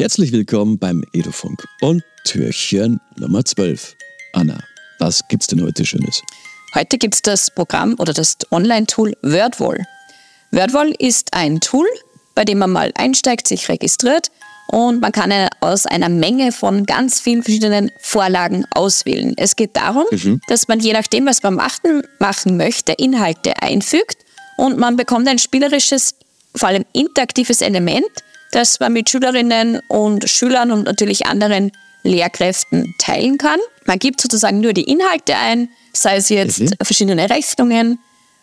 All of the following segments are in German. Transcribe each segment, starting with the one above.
Herzlich willkommen beim Edufunk und Türchen Nummer 12. Anna, was gibt's denn heute Schönes? Heute gibt es das Programm oder das Online-Tool WordWall. WordWall ist ein Tool, bei dem man mal einsteigt, sich registriert und man kann aus einer Menge von ganz vielen verschiedenen Vorlagen auswählen. Es geht darum, mhm. dass man je nachdem, was man machen, machen möchte, Inhalte einfügt und man bekommt ein spielerisches, vor allem interaktives Element, das man mit Schülerinnen und Schülern und natürlich anderen Lehrkräften teilen kann. Man gibt sozusagen nur die Inhalte ein, sei es jetzt mhm. verschiedene Rechnungen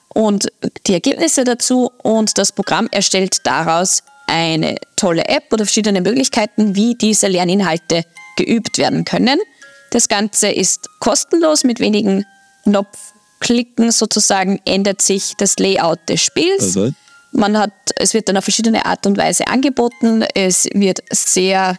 und die Ergebnisse dazu und das Programm erstellt daraus eine tolle App oder verschiedene Möglichkeiten, wie diese Lerninhalte geübt werden können. Das Ganze ist kostenlos mit wenigen Knopfklicken sozusagen ändert sich das Layout des Spiels. Also. Man hat, es wird dann auf verschiedene Art und Weise angeboten. Es wird sehr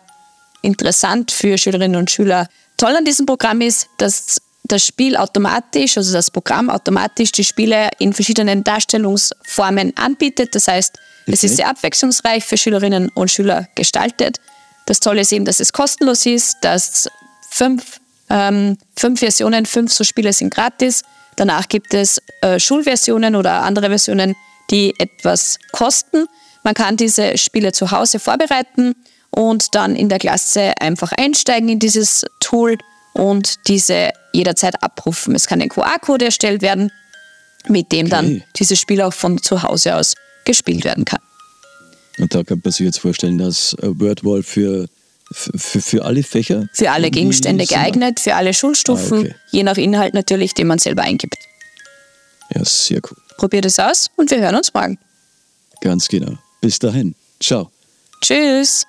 interessant für Schülerinnen und Schüler. Toll an diesem Programm ist, dass das Spiel automatisch, also das Programm automatisch die Spiele in verschiedenen Darstellungsformen anbietet. Das heißt, okay. es ist sehr abwechslungsreich für Schülerinnen und Schüler gestaltet. Das Tolle ist eben, dass es kostenlos ist, dass fünf, ähm, fünf Versionen, fünf so Spiele sind gratis. Danach gibt es äh, Schulversionen oder andere Versionen, die etwas kosten. Man kann diese Spiele zu Hause vorbereiten und dann in der Klasse einfach einsteigen in dieses Tool und diese jederzeit abrufen. Es kann ein QR-Code erstellt werden, mit dem okay. dann dieses Spiel auch von zu Hause aus gespielt werden kann. Und da kann man sich jetzt vorstellen, dass WordWall für, für, für alle Fächer? Für alle Gegenstände geeignet, für alle Schulstufen, ah, okay. je nach Inhalt natürlich, den man selber eingibt. Ja, sehr cool. Probiert es aus und wir hören uns morgen. Ganz genau. Bis dahin. Ciao. Tschüss.